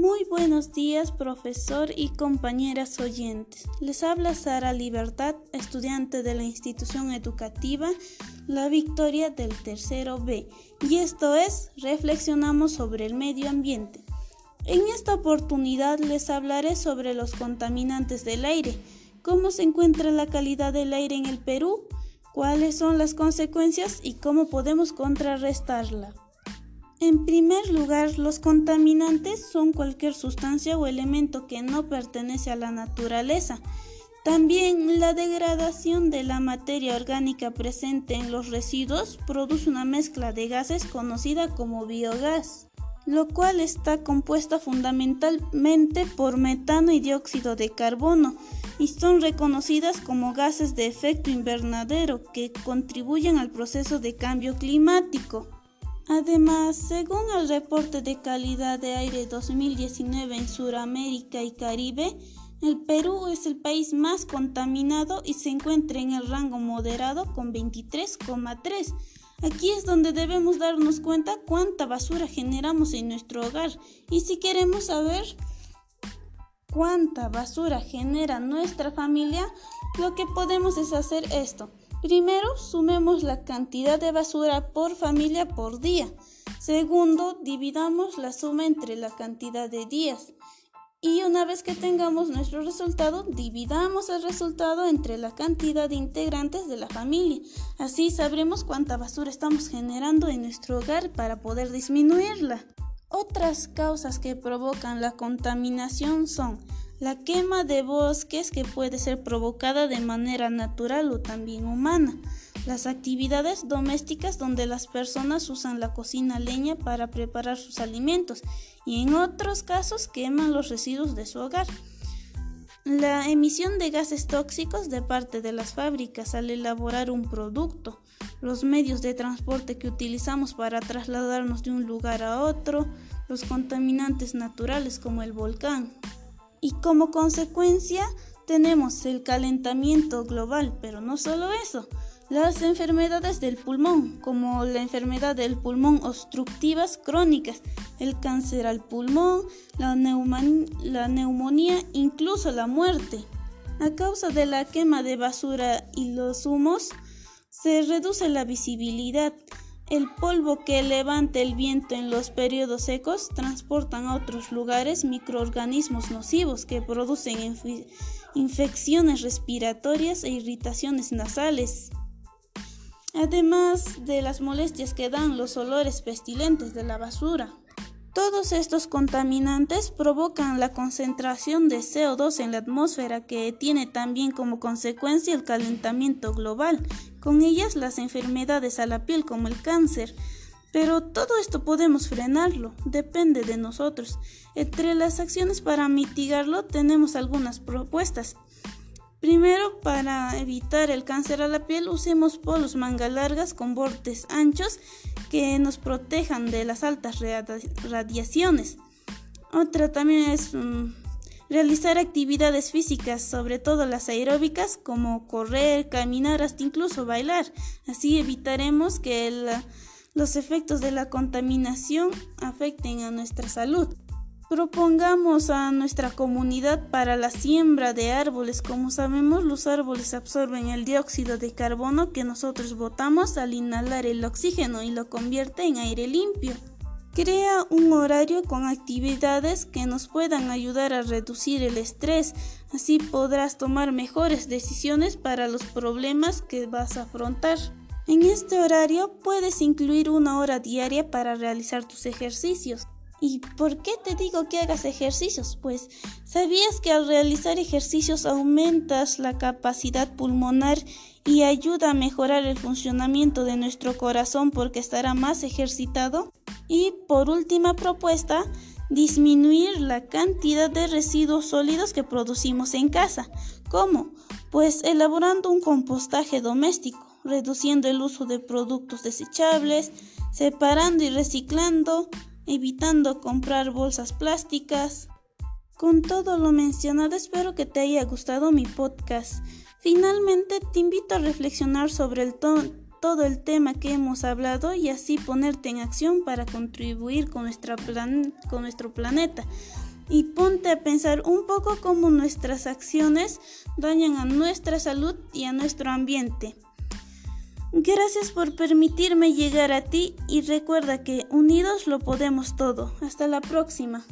Muy buenos días, profesor y compañeras oyentes. Les habla Sara Libertad, estudiante de la institución educativa La Victoria del tercero B, y esto es Reflexionamos sobre el medio ambiente. En esta oportunidad les hablaré sobre los contaminantes del aire, cómo se encuentra la calidad del aire en el Perú, cuáles son las consecuencias y cómo podemos contrarrestarla. En primer lugar, los contaminantes son cualquier sustancia o elemento que no pertenece a la naturaleza. También la degradación de la materia orgánica presente en los residuos produce una mezcla de gases conocida como biogás, lo cual está compuesta fundamentalmente por metano y dióxido de carbono y son reconocidas como gases de efecto invernadero que contribuyen al proceso de cambio climático. Además, según el reporte de calidad de aire 2019 en Sudamérica y Caribe, el Perú es el país más contaminado y se encuentra en el rango moderado con 23,3. Aquí es donde debemos darnos cuenta cuánta basura generamos en nuestro hogar y si queremos saber cuánta basura genera nuestra familia, lo que podemos es hacer esto. Primero, sumemos la cantidad de basura por familia por día. Segundo, dividamos la suma entre la cantidad de días. Y una vez que tengamos nuestro resultado, dividamos el resultado entre la cantidad de integrantes de la familia. Así sabremos cuánta basura estamos generando en nuestro hogar para poder disminuirla. Otras causas que provocan la contaminación son la quema de bosques que puede ser provocada de manera natural o también humana. Las actividades domésticas donde las personas usan la cocina leña para preparar sus alimentos y en otros casos queman los residuos de su hogar. La emisión de gases tóxicos de parte de las fábricas al elaborar un producto, los medios de transporte que utilizamos para trasladarnos de un lugar a otro, los contaminantes naturales como el volcán, y como consecuencia tenemos el calentamiento global, pero no solo eso, las enfermedades del pulmón, como la enfermedad del pulmón obstructivas crónicas, el cáncer al pulmón, la, neumonía, incluso la muerte. A causa de la quema de basura y los humos, se reduce la visibilidad, el polvo que levanta el viento en los periodos secos transportan a otros lugares microorganismos nocivos que producen infecciones respiratorias e irritaciones nasales. Además de las molestias que dan los olores pestilentes de la basura. Todos estos contaminantes provocan la concentración de CO2 en la atmósfera que tiene también como consecuencia el calentamiento global, con ellas las enfermedades a la piel como el cáncer. Pero todo esto podemos frenarlo, depende de nosotros. Entre las acciones para mitigarlo tenemos algunas propuestas. Primero, para evitar el cáncer a la piel, usemos polos manga largas con bordes anchos que nos protejan de las altas radiaciones. Otra también es mm, realizar actividades físicas, sobre todo las aeróbicas, como correr, caminar, hasta incluso bailar. Así evitaremos que los efectos de la contaminación afecten a nuestra salud. Propongamos a nuestra comunidad para la siembra de árboles. Como sabemos, los árboles absorben el dióxido de carbono que nosotros botamos al inhalar el oxígeno y lo convierte en aire limpio. Crea un horario con actividades que nos puedan ayudar a reducir el estrés. Así podrás tomar mejores decisiones para los problemas que vas a afrontar. En este horario puedes incluir una hora diaria para realizar tus ejercicios. ¿Y por qué te digo que hagas ejercicios? Pues sabías que al realizar ejercicios aumentas la capacidad pulmonar y ayuda a mejorar el funcionamiento de nuestro corazón porque estará más ejercitado. Y por última propuesta, disminuir la cantidad de residuos sólidos que producimos en casa. ¿Cómo? Pues elaborando un compostaje doméstico, reduciendo el uso de productos desechables, separando y reciclando, evitando comprar bolsas plásticas. Con todo lo mencionado, espero que te haya gustado mi podcast. Finalmente, te invito a reflexionar sobre todo el tema que hemos hablado y así ponerte en acción para contribuir con, nuestra con nuestro planeta. y ponte a pensar un poco cómo nuestras acciones dañan a nuestra salud y a nuestro ambiente. Gracias por permitirme llegar a ti y recuerda que unidos lo podemos todo. Hasta la próxima.